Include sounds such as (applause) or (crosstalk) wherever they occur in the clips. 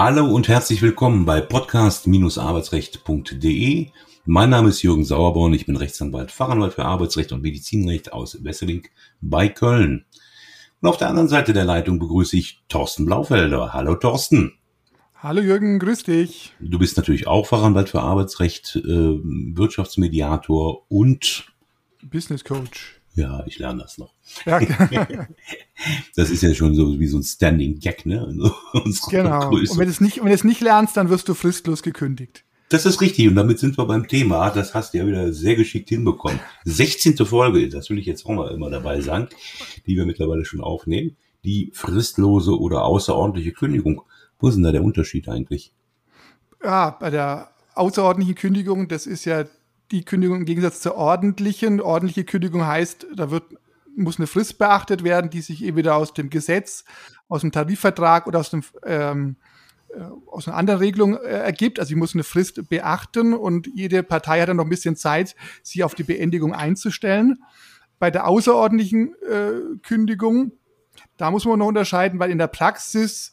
Hallo und herzlich willkommen bei podcast-arbeitsrecht.de. Mein Name ist Jürgen Sauerborn, ich bin Rechtsanwalt, Fachanwalt für Arbeitsrecht und Medizinrecht aus Wesseling bei Köln. Und auf der anderen Seite der Leitung begrüße ich Thorsten Blaufelder. Hallo Thorsten. Hallo Jürgen, grüß dich. Du bist natürlich auch Fachanwalt für Arbeitsrecht, äh, Wirtschaftsmediator und Business Coach. Ja, ich lerne das noch. Ja. (laughs) das ist ja schon so wie so ein Standing Gag, ne? (laughs) genau. Größe. Und wenn du es nicht, wenn du es nicht lernst, dann wirst du fristlos gekündigt. Das ist richtig. Und damit sind wir beim Thema. Das hast du ja wieder sehr geschickt hinbekommen. 16. Folge, das will ich jetzt auch mal immer dabei sagen, die wir mittlerweile schon aufnehmen. Die fristlose oder außerordentliche Kündigung. Wo ist denn da der Unterschied eigentlich? Ja, bei der außerordentlichen Kündigung, das ist ja die Kündigung im Gegensatz zur ordentlichen. Ordentliche Kündigung heißt, da wird, muss eine Frist beachtet werden, die sich entweder aus dem Gesetz, aus dem Tarifvertrag oder aus dem ähm, äh, aus einer anderen Regelung äh, ergibt. Also ich muss eine Frist beachten und jede Partei hat dann noch ein bisschen Zeit, sich auf die Beendigung einzustellen. Bei der außerordentlichen äh, Kündigung, da muss man noch unterscheiden, weil in der Praxis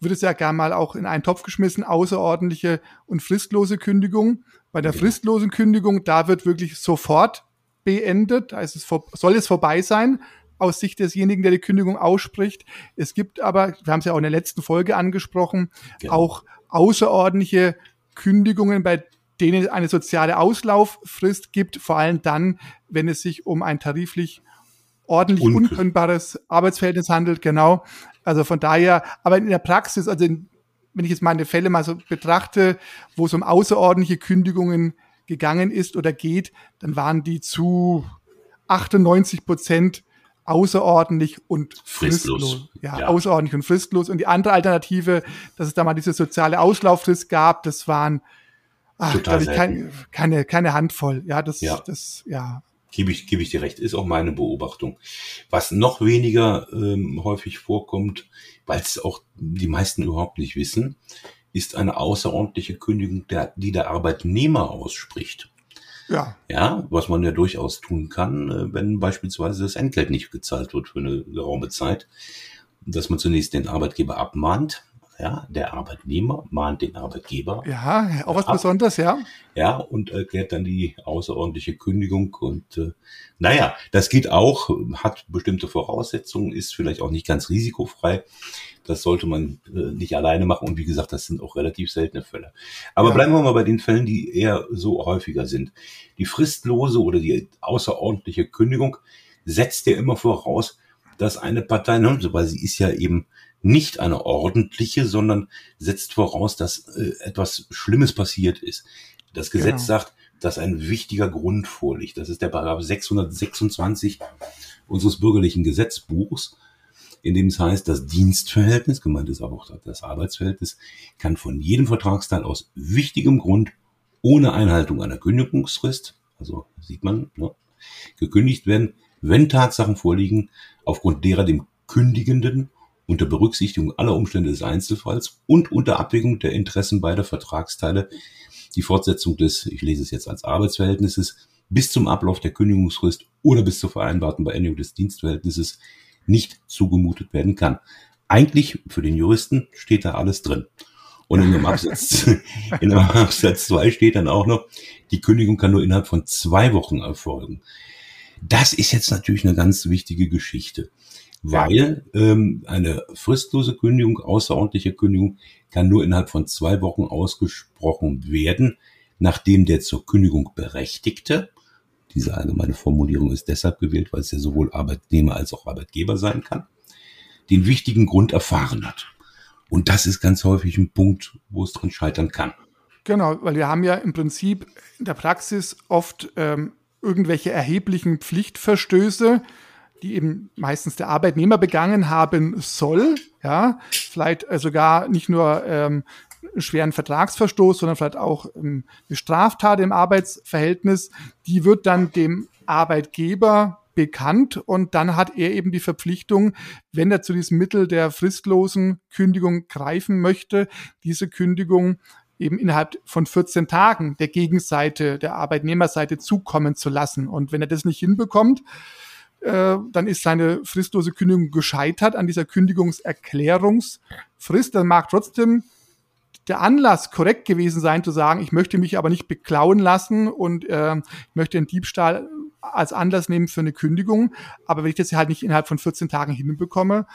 wird es ja gerne mal auch in einen Topf geschmissen, außerordentliche und fristlose Kündigung. Bei der fristlosen Kündigung, da wird wirklich sofort beendet, also es soll es vorbei sein aus Sicht desjenigen, der die Kündigung ausspricht. Es gibt aber, wir haben es ja auch in der letzten Folge angesprochen, genau. auch außerordentliche Kündigungen, bei denen es eine soziale Auslauffrist gibt, vor allem dann, wenn es sich um ein tariflich ordentlich unkündbares Arbeitsverhältnis handelt, genau. Also von daher, aber in der Praxis, also in, wenn ich jetzt meine Fälle mal so betrachte, wo es um außerordentliche Kündigungen gegangen ist oder geht, dann waren die zu 98 Prozent außerordentlich und fristlos. fristlos. Ja, ja, außerordentlich und fristlos. Und die andere Alternative, dass es da mal diese soziale Auslauffrist gab, das waren ach, ich, kein, keine, keine Handvoll. Ja, das, ja. das, ja, Gebe ich, gebe ich dir recht, ist auch meine Beobachtung. Was noch weniger ähm, häufig vorkommt, weil es auch die meisten überhaupt nicht wissen, ist eine außerordentliche Kündigung, der, die der Arbeitnehmer ausspricht. Ja. Ja, was man ja durchaus tun kann, äh, wenn beispielsweise das Entgelt nicht gezahlt wird für eine geraume Zeit, dass man zunächst den Arbeitgeber abmahnt, ja, der Arbeitnehmer mahnt den Arbeitgeber. Ja, auch was ab, Besonderes, ja. Ja, und erklärt dann die außerordentliche Kündigung. Und äh, naja, das geht auch, hat bestimmte Voraussetzungen, ist vielleicht auch nicht ganz risikofrei. Das sollte man äh, nicht alleine machen. Und wie gesagt, das sind auch relativ seltene Fälle. Aber ja. bleiben wir mal bei den Fällen, die eher so häufiger sind. Die fristlose oder die außerordentliche Kündigung setzt ja immer voraus, dass eine Partei, ne, weil sie ist ja eben nicht eine ordentliche, sondern setzt voraus, dass äh, etwas Schlimmes passiert ist. Das Gesetz genau. sagt, dass ein wichtiger Grund vorliegt. Das ist der Paragraph 626 unseres bürgerlichen Gesetzbuchs, in dem es heißt, das Dienstverhältnis, gemeint ist aber auch das Arbeitsverhältnis, kann von jedem Vertragsteil aus wichtigem Grund ohne Einhaltung einer Kündigungsfrist, also sieht man, ne, gekündigt werden, wenn Tatsachen vorliegen, aufgrund derer dem Kündigenden unter Berücksichtigung aller Umstände des Einzelfalls und unter Abwägung der Interessen beider Vertragsteile die Fortsetzung des, ich lese es jetzt als Arbeitsverhältnisses, bis zum Ablauf der Kündigungsfrist oder bis zur vereinbarten Beendigung des Dienstverhältnisses nicht zugemutet werden kann. Eigentlich für den Juristen steht da alles drin. Und in dem Absatz, (laughs) in dem Absatz 2 steht dann auch noch, die Kündigung kann nur innerhalb von zwei Wochen erfolgen. Das ist jetzt natürlich eine ganz wichtige Geschichte weil ähm, eine fristlose Kündigung, außerordentliche Kündigung, kann nur innerhalb von zwei Wochen ausgesprochen werden, nachdem der zur Kündigung Berechtigte, diese allgemeine Formulierung ist deshalb gewählt, weil es ja sowohl Arbeitnehmer als auch Arbeitgeber sein kann, den wichtigen Grund erfahren hat. Und das ist ganz häufig ein Punkt, wo es drin scheitern kann. Genau, weil wir haben ja im Prinzip in der Praxis oft ähm, irgendwelche erheblichen Pflichtverstöße, die eben meistens der Arbeitnehmer begangen haben soll, ja, vielleicht äh, sogar nicht nur ähm, schweren Vertragsverstoß, sondern vielleicht auch ähm, eine Straftat im Arbeitsverhältnis, die wird dann dem Arbeitgeber bekannt und dann hat er eben die Verpflichtung, wenn er zu diesem Mittel der fristlosen Kündigung greifen möchte, diese Kündigung eben innerhalb von 14 Tagen der Gegenseite, der Arbeitnehmerseite zukommen zu lassen. Und wenn er das nicht hinbekommt, äh, dann ist seine fristlose Kündigung gescheitert an dieser Kündigungserklärungsfrist. Dann mag trotzdem der Anlass korrekt gewesen sein, zu sagen, ich möchte mich aber nicht beklauen lassen und äh, ich möchte den Diebstahl als Anlass nehmen für eine Kündigung. Aber wenn ich das halt nicht innerhalb von 14 Tagen hinbekomme,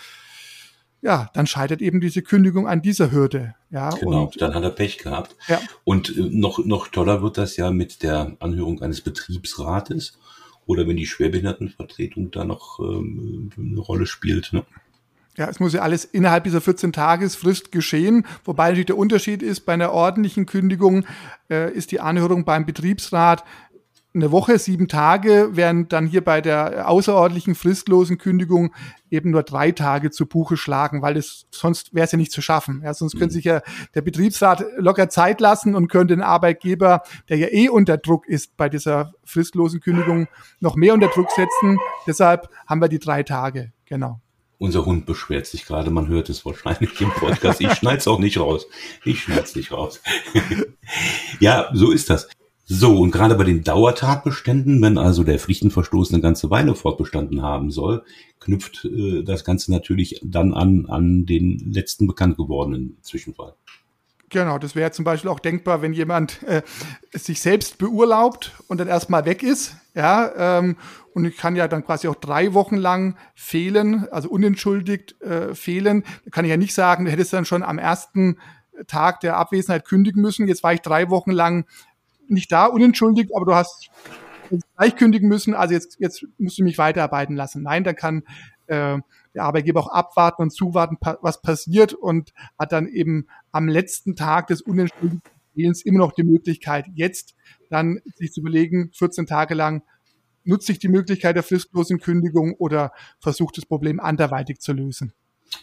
ja, dann scheitert eben diese Kündigung an dieser Hürde. Ja, genau, und, dann hat er Pech gehabt. Ja. Und äh, noch, noch toller wird das ja mit der Anhörung eines Betriebsrates oder wenn die Schwerbehindertenvertretung da noch ähm, eine Rolle spielt. Ne? Ja, es muss ja alles innerhalb dieser 14-Tagesfrist geschehen, wobei natürlich der Unterschied ist, bei einer ordentlichen Kündigung äh, ist die Anhörung beim Betriebsrat eine Woche, sieben Tage, während dann hier bei der außerordentlichen fristlosen Kündigung eben nur drei Tage zu Buche schlagen, weil es sonst wäre es ja nicht zu schaffen. Ja, sonst könnte mhm. sich ja der Betriebsrat locker Zeit lassen und könnte den Arbeitgeber, der ja eh unter Druck ist bei dieser fristlosen Kündigung, noch mehr unter Druck setzen. Deshalb haben wir die drei Tage. Genau. Unser Hund beschwert sich gerade, man hört es wahrscheinlich im Podcast. Ich schneid's auch nicht raus. Ich schneid's nicht raus. (laughs) ja, so ist das. So, und gerade bei den Dauertatbeständen, wenn also der Pflichtenverstoß eine ganze Weile fortbestanden haben soll, knüpft äh, das Ganze natürlich dann an, an den letzten bekannt gewordenen Zwischenfall. Genau, das wäre zum Beispiel auch denkbar, wenn jemand äh, sich selbst beurlaubt und dann erstmal weg ist, ja, ähm, und ich kann ja dann quasi auch drei Wochen lang fehlen, also unentschuldigt äh, fehlen. Da kann ich ja nicht sagen, du hättest dann schon am ersten Tag der Abwesenheit kündigen müssen. Jetzt war ich drei Wochen lang nicht da, unentschuldigt, aber du hast gleich kündigen müssen, also jetzt, jetzt musst du mich weiterarbeiten lassen. Nein, dann kann äh, der Arbeitgeber auch abwarten und zuwarten, pa was passiert und hat dann eben am letzten Tag des unentschuldigten Fehlens immer noch die Möglichkeit, jetzt dann sich zu überlegen, 14 Tage lang, nutze ich die Möglichkeit der fristlosen Kündigung oder versuche das Problem anderweitig zu lösen.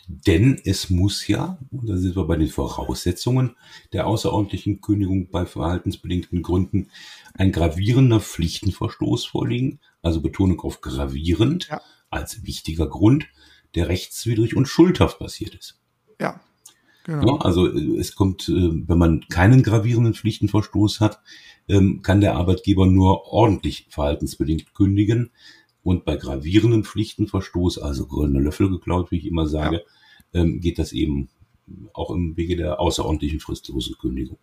Denn es muss ja, und da sind wir bei den Voraussetzungen der außerordentlichen Kündigung bei verhaltensbedingten Gründen, ein gravierender Pflichtenverstoß vorliegen, also Betonung auf gravierend ja. als wichtiger Grund, der rechtswidrig und schuldhaft passiert ist. Ja. Genau. Ja, also äh, es kommt, äh, wenn man keinen gravierenden Pflichtenverstoß hat, ähm, kann der Arbeitgeber nur ordentlich verhaltensbedingt kündigen. Und bei gravierendem Pflichtenverstoß, also goldene Löffel geklaut, wie ich immer sage, ja. ähm, geht das eben auch im Wege der außerordentlichen fristlosen Kündigung.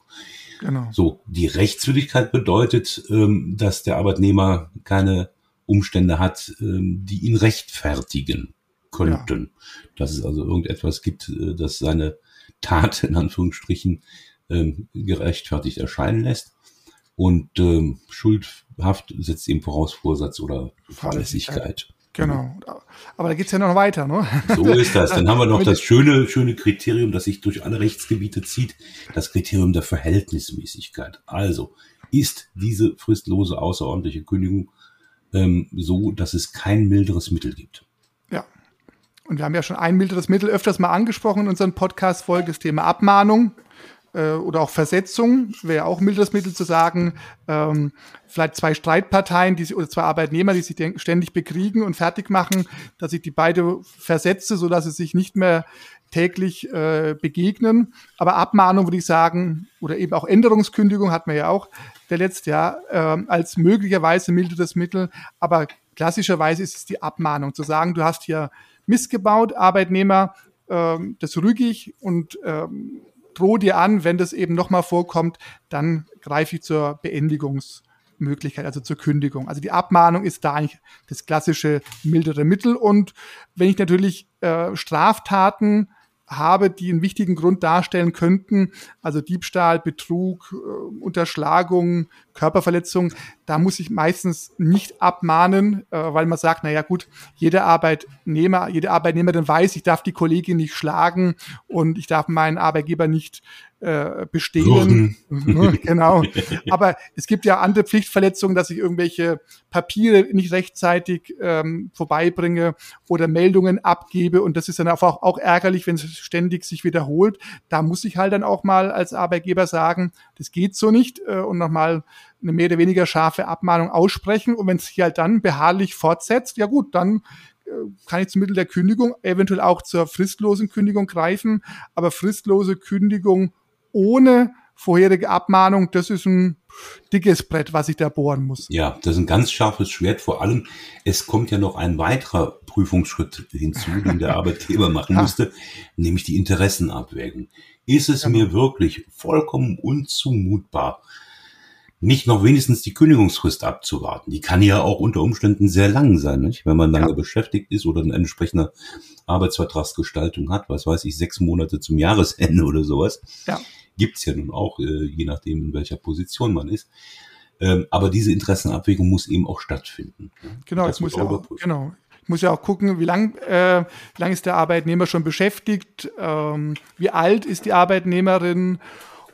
Genau. So, die Rechtswidrigkeit bedeutet, ähm, dass der Arbeitnehmer keine Umstände hat, ähm, die ihn rechtfertigen könnten. Ja. Dass es also irgendetwas gibt, äh, das seine Tat in Anführungsstrichen ähm, gerechtfertigt erscheinen lässt. Und ähm, Schuldhaft setzt eben voraus Vorsatz oder Fahrlässigkeit. Genau. Aber da geht's ja noch weiter, ne? So ist das. Dann haben wir noch das schöne, schöne Kriterium, das sich durch alle Rechtsgebiete zieht, das Kriterium der Verhältnismäßigkeit. Also ist diese fristlose außerordentliche Kündigung ähm, so, dass es kein milderes Mittel gibt. Ja. Und wir haben ja schon ein milderes Mittel öfters mal angesprochen in unseren Podcast-Folgen, das Thema Abmahnung äh, oder auch Versetzung, wäre auch milderes Mittel zu sagen, ähm, vielleicht zwei Streitparteien die, oder zwei Arbeitnehmer, die sich ständig bekriegen und fertig machen, dass ich die beide versetze, so dass sie sich nicht mehr täglich äh, begegnen. Aber Abmahnung würde ich sagen, oder eben auch Änderungskündigung hat man ja auch der letzte Jahr äh, als möglicherweise milderes Mittel. Aber klassischerweise ist es die Abmahnung, zu sagen, du hast hier missgebaut, Arbeitnehmer, äh, das rüge ich und ähm, drohe dir an, wenn das eben nochmal vorkommt, dann greife ich zur Beendigungsmöglichkeit, also zur Kündigung. Also die Abmahnung ist da eigentlich das klassische mildere Mittel. Und wenn ich natürlich äh, Straftaten habe, die einen wichtigen Grund darstellen könnten, also Diebstahl, Betrug, äh, Unterschlagung, Körperverletzung, da muss ich meistens nicht abmahnen, äh, weil man sagt, na ja gut, jeder Arbeitnehmer, jede Arbeitnehmerin weiß, ich darf die Kollegin nicht schlagen und ich darf meinen Arbeitgeber nicht äh, bestehen. (laughs) Genau. Aber es gibt ja andere Pflichtverletzungen, dass ich irgendwelche Papiere nicht rechtzeitig ähm, vorbeibringe oder Meldungen abgebe. Und das ist dann auch, auch ärgerlich, wenn es ständig sich wiederholt. Da muss ich halt dann auch mal als Arbeitgeber sagen, das geht so nicht äh, und nochmal eine mehr oder weniger scharfe Abmahnung aussprechen. Und wenn es sich halt dann beharrlich fortsetzt, ja gut, dann äh, kann ich zum Mittel der Kündigung eventuell auch zur fristlosen Kündigung greifen. Aber fristlose Kündigung ohne vorherige Abmahnung, das ist ein dickes Brett, was ich da bohren muss. Ja, das ist ein ganz scharfes Schwert. Vor allem, es kommt ja noch ein weiterer Prüfungsschritt hinzu, den der (laughs) Arbeitgeber machen ja. müsste, nämlich die Interessenabwägung. Ist es genau. mir wirklich vollkommen unzumutbar, nicht noch wenigstens die Kündigungsfrist abzuwarten. Die kann ja auch unter Umständen sehr lang sein, nicht? wenn man lange ja. beschäftigt ist oder eine entsprechende Arbeitsvertragsgestaltung hat, was weiß ich, sechs Monate zum Jahresende oder sowas. Ja. Gibt's ja nun auch, äh, je nachdem, in welcher Position man ist. Ähm, aber diese Interessenabwägung muss eben auch stattfinden. Genau, es muss ja auch, genau. Ich muss ja auch gucken, wie lang, äh, wie lang ist der Arbeitnehmer schon beschäftigt, ähm, wie alt ist die Arbeitnehmerin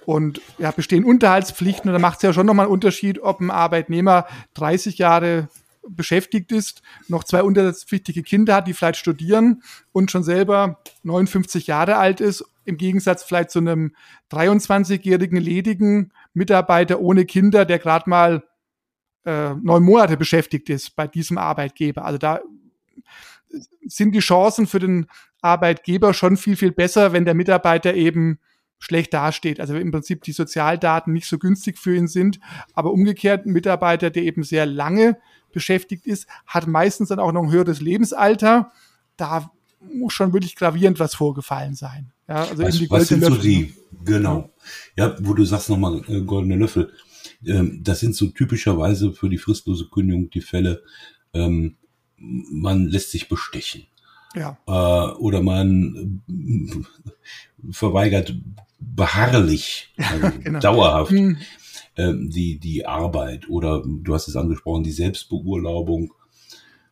und ja, bestehen Unterhaltspflichten. Und da macht es ja schon nochmal einen Unterschied, ob ein Arbeitnehmer 30 Jahre beschäftigt ist, noch zwei unterhaltspflichtige Kinder hat, die vielleicht studieren und schon selber 59 Jahre alt ist, im Gegensatz vielleicht zu einem 23-jährigen ledigen Mitarbeiter ohne Kinder, der gerade mal äh, neun Monate beschäftigt ist bei diesem Arbeitgeber. Also da sind die Chancen für den Arbeitgeber schon viel, viel besser, wenn der Mitarbeiter eben schlecht dasteht. Also im Prinzip die Sozialdaten nicht so günstig für ihn sind. Aber umgekehrt, ein Mitarbeiter, der eben sehr lange beschäftigt ist, hat meistens dann auch noch ein höheres Lebensalter. Da muss schon wirklich gravierend was vorgefallen sein. Ja, also was, was sind Löffel, so die, genau. Ja, wo du sagst nochmal äh, goldene Löffel. Ähm, das sind so typischerweise für die fristlose Kündigung die Fälle, ähm, man lässt sich bestechen. Ja. Äh, oder man äh, verweigert beharrlich, (laughs) also genau. dauerhaft hm. Ähm, die, die Arbeit oder du hast es angesprochen, die Selbstbeurlaubung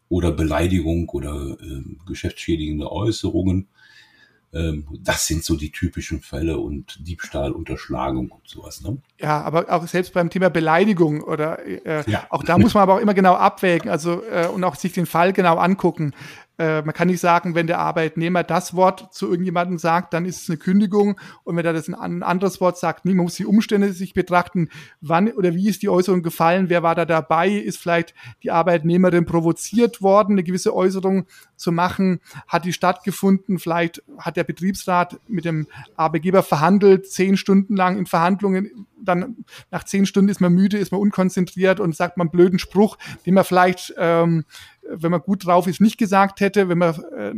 oder Beleidigung oder äh, geschäftsschädigende Äußerungen. Ähm, das sind so die typischen Fälle und Diebstahl, Unterschlagung und sowas. Ne? Ja, aber auch selbst beim Thema Beleidigung oder äh, ja. auch da muss man aber auch immer genau abwägen, also äh, und auch sich den Fall genau angucken. Äh, man kann nicht sagen, wenn der Arbeitnehmer das Wort zu irgendjemandem sagt, dann ist es eine Kündigung. Und wenn er das ein anderes Wort sagt, nie, man muss die Umstände sich betrachten. Wann oder wie ist die Äußerung gefallen? Wer war da dabei? Ist vielleicht die Arbeitnehmerin provoziert worden, eine gewisse Äußerung zu machen? Hat die stattgefunden? Vielleicht hat der Betriebsrat mit dem Arbeitgeber verhandelt, zehn Stunden lang in Verhandlungen. Dann nach zehn Stunden ist man müde, ist man unkonzentriert und sagt man einen blöden Spruch, den man vielleicht ähm, wenn man gut drauf ist, nicht gesagt hätte, wenn man äh,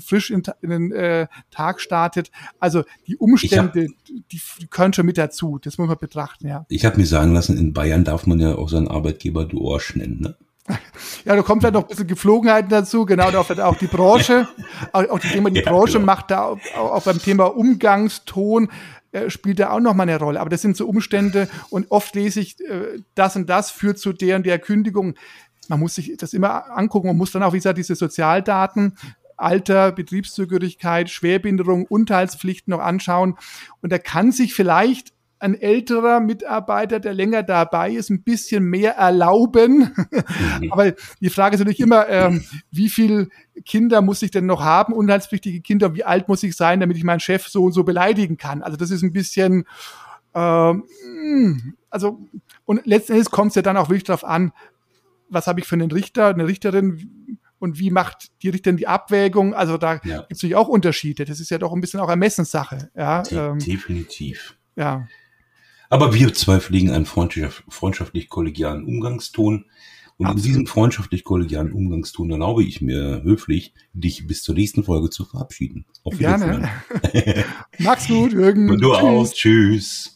frisch in, in den äh, Tag startet. Also die Umstände, die, die können schon mit dazu. Das muss man betrachten, ja. Ich habe mir sagen lassen, in Bayern darf man ja auch seinen Arbeitgeber du Arsch nennen, ne? Ja, da kommt vielleicht noch ein bisschen Geflogenheiten dazu, genau, auch, auch die Branche, (laughs) auch, auch die Thema, die ja, Branche genau. macht da auch, auch beim Thema Umgangston äh, spielt da auch noch mal eine Rolle. Aber das sind so Umstände und oft lese ich, äh, das und das führt zu der und der Kündigung man muss sich das immer angucken. Man muss dann auch, wie gesagt, diese Sozialdaten, Alter, Betriebszugehörigkeit, Schwerbehinderung, Unterhaltspflichten noch anschauen. Und da kann sich vielleicht ein älterer Mitarbeiter, der länger dabei ist, ein bisschen mehr erlauben. Mhm. (laughs) Aber die Frage ist natürlich immer, ähm, wie viel Kinder muss ich denn noch haben, unterhaltspflichtige Kinder, wie alt muss ich sein, damit ich meinen Chef so und so beleidigen kann. Also das ist ein bisschen, ähm, also und letzten Endes kommt es ja dann auch wirklich darauf an, was habe ich für einen Richter, eine Richterin und wie macht die Richterin die Abwägung? Also da ja. gibt es natürlich auch Unterschiede. Das ist ja doch ein bisschen auch Ermessenssache. Ja, De ähm, definitiv. Ja. Aber wir zwei pflegen einen freundschaftlich-kollegialen Umgangston. Und Absolut. in diesem freundschaftlich-kollegialen Umgangston erlaube ich mir höflich, dich bis zur nächsten Folge zu verabschieden. Auf Gerne. (laughs) (laughs) Mach's gut, Jürgen. Und du Tschüss. auch. Tschüss.